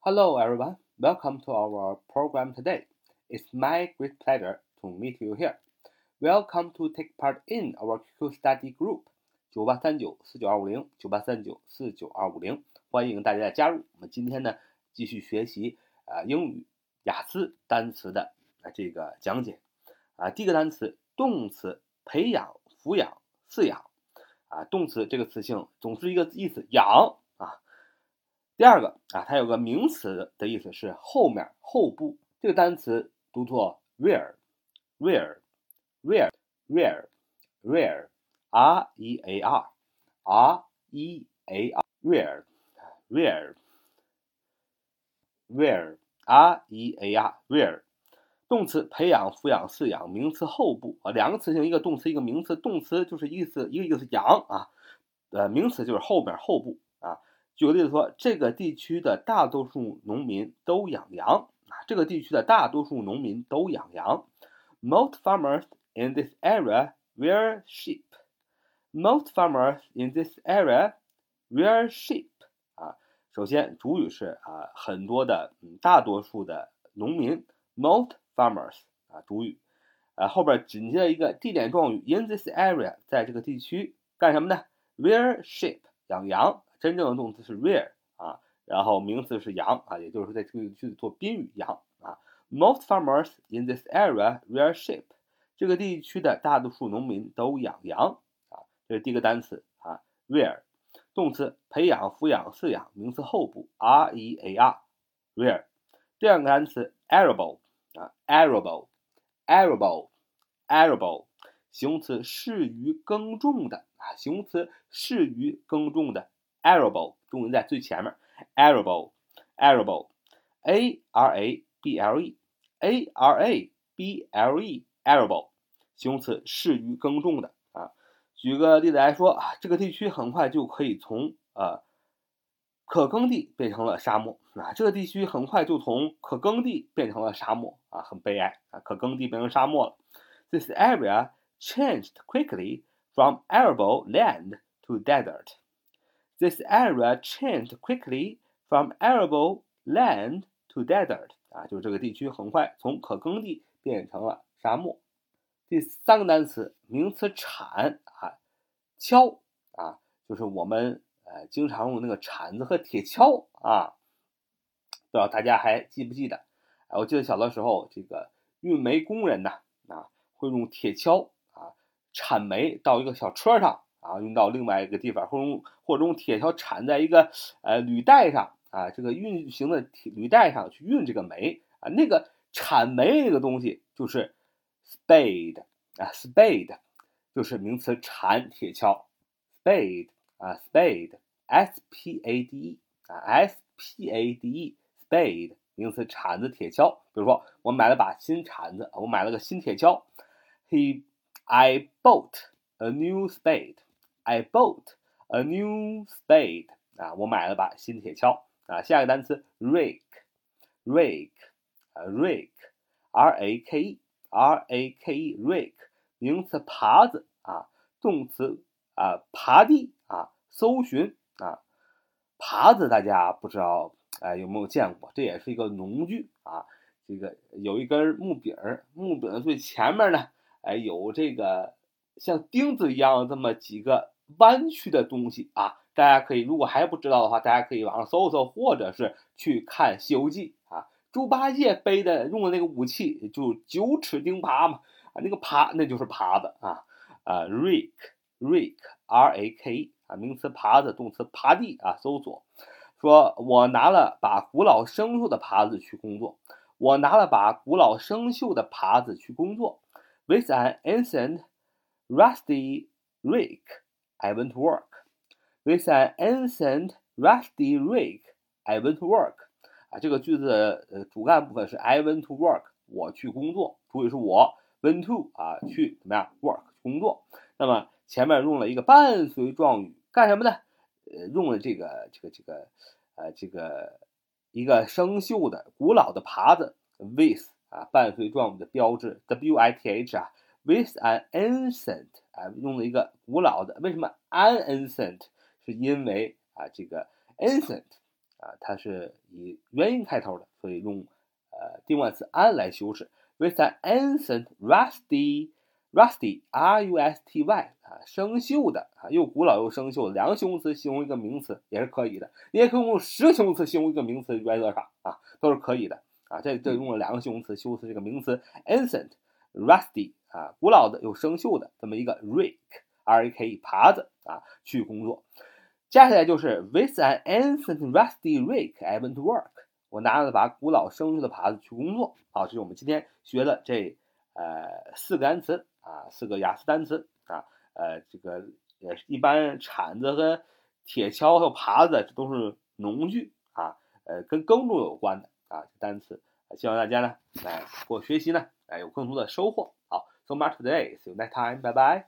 Hello, everyone. Welcome to our program today. It's my great pleasure to meet you here. Welcome to take part in our QQ study group 九八三九四九二五零九八三九四九二五零，欢迎大家的加入。我们今天呢继续学习啊英语雅思单词的啊这个讲解啊。第一个单词动词培养、抚养、饲养啊，动词这个词性总是一个意思养。第二个啊，它有个名词的意思是后面、后部。这个单词读作 rear，rear，rear，rear，r e a r，r e a r，rear，rear，rear，r e a r，rear。动词培养、抚养、饲养，名词后部啊，两个词性，一个动词，一个名词。动词就是意思一个意思养啊，呃，名词就是后面、后部。举个例子说，这个地区的大多数农民都养羊啊。这个地区的大多数农民都养羊。Most farmers in this area rear sheep. Most farmers in this area rear sheep. 啊，首先主语是啊，很多的，嗯，大多数的农民。Most farmers 啊，主语，啊，后边紧接着一个地点状语，in this area，在这个地区干什么呢？rear sheep，养羊。真正的动词是 rear 啊，然后名词是羊啊，也就是说在这个句子做宾语羊啊。Most farmers in this area rear sheep。这个地区的大多数农民都养羊啊。这是第一个单词啊，rear，动词培养、抚养、饲养，名词后部 r e a r，rear。第二个单词 arable 啊，arable，arable，arable，形容词适于耕种的啊，形容词适于耕种的。Arable 重音在最前面，arable，arable，a r a b l e，a r a b l e，arable，形容词适于耕种的啊。举个例子来说啊，这个地区很快就可以从呃可耕地变成了沙漠啊。这个地区很快就从可耕地变成了沙漠啊，很悲哀啊，可耕地变成沙漠了。This area changed quickly from arable land to desert. This area changed quickly from arable land to desert. 啊，就是这个地区很快从可耕地变成了沙漠。第三个单词，名词铲啊，锹啊，就是我们呃经常用那个铲子和铁锹啊。不知道大家还记不记得？啊，我记得小的时候，这个运煤工人呢啊，会用铁锹啊铲煤到一个小车上。啊，运到另外一个地方，或用或者用铁锹铲在一个呃履带上啊，这个运行的铁履带上去运这个煤啊，那个铲煤那个东西就是 spade 啊，spade 就是名词铲铁锹，spade 啊，spade，s p a d e 啊，s p a d e，spade 名词铲子铁锹。比如说我买了把新铲子，我买了个新铁锹，he I bought a new spade。I bought a new spade 啊，我买了把新铁锹啊。下一个单词 rake，rake 啊，rake，r a k e，r a k e，rake 名词耙子啊，动词啊，耙地啊，搜寻啊，耙子大家不知道哎有没有见过？这也是一个农具啊。这个有一根木柄，木柄最前面呢，哎有这个像钉子一样这么几个。弯曲的东西啊，大家可以如果还不知道的话，大家可以网上搜搜，或者是去看《西游记》啊。猪八戒背的用的那个武器就九齿钉耙嘛啊，那个耙那就是耙子啊啊，rake rake r a k 啊，名词耙子，动词耙地啊。搜索说，我拿了把古老生锈的耙子去工作，我拿了把古老生锈的耙子去工作，with an ancient rusty rake。I went to work with an ancient rusty rake. I went to work. 啊，这个句子呃主干部分是 I went to work，我去工作，主语是我 went to 啊去怎么样 work 工作。那么前面用了一个伴随状语，干什么呢？呃，用了这个这个这个呃这个一个生锈的古老的耙子 with 啊伴随状语的标志 w i t h 啊 with an ancient。啊，用了一个古老的，为什么 an ancient？是因为啊，这个 ancient 啊，它是以元音开头的，所以用呃定冠词 an 来修饰。With an ancient, rusty, rusty, r-u-s-t-y 啊，生锈的啊，又古老又生锈两个形容词形容一个名词也是可以的。你也可以用十个形容词形容一个名词，原则上啊都是可以的啊。这这用了两个形容词修饰这个名词 ancient, rusty 啊，古老的又生锈的这么一个 rake, r-a-k-e 耙子啊去工作。接下来就是 with an ancient rusty rake I went to work。我拿了把古老生锈的耙子去工作。好，这是我们今天学的这呃四个单词啊，四个雅思单词啊。呃，这个也是一般铲子和铁锹和耙子，这都是农具啊，呃，跟耕种有关的啊单词。希望大家呢来我学习呢，哎有更多的收获。好 so much for today. See you next time. Bye bye.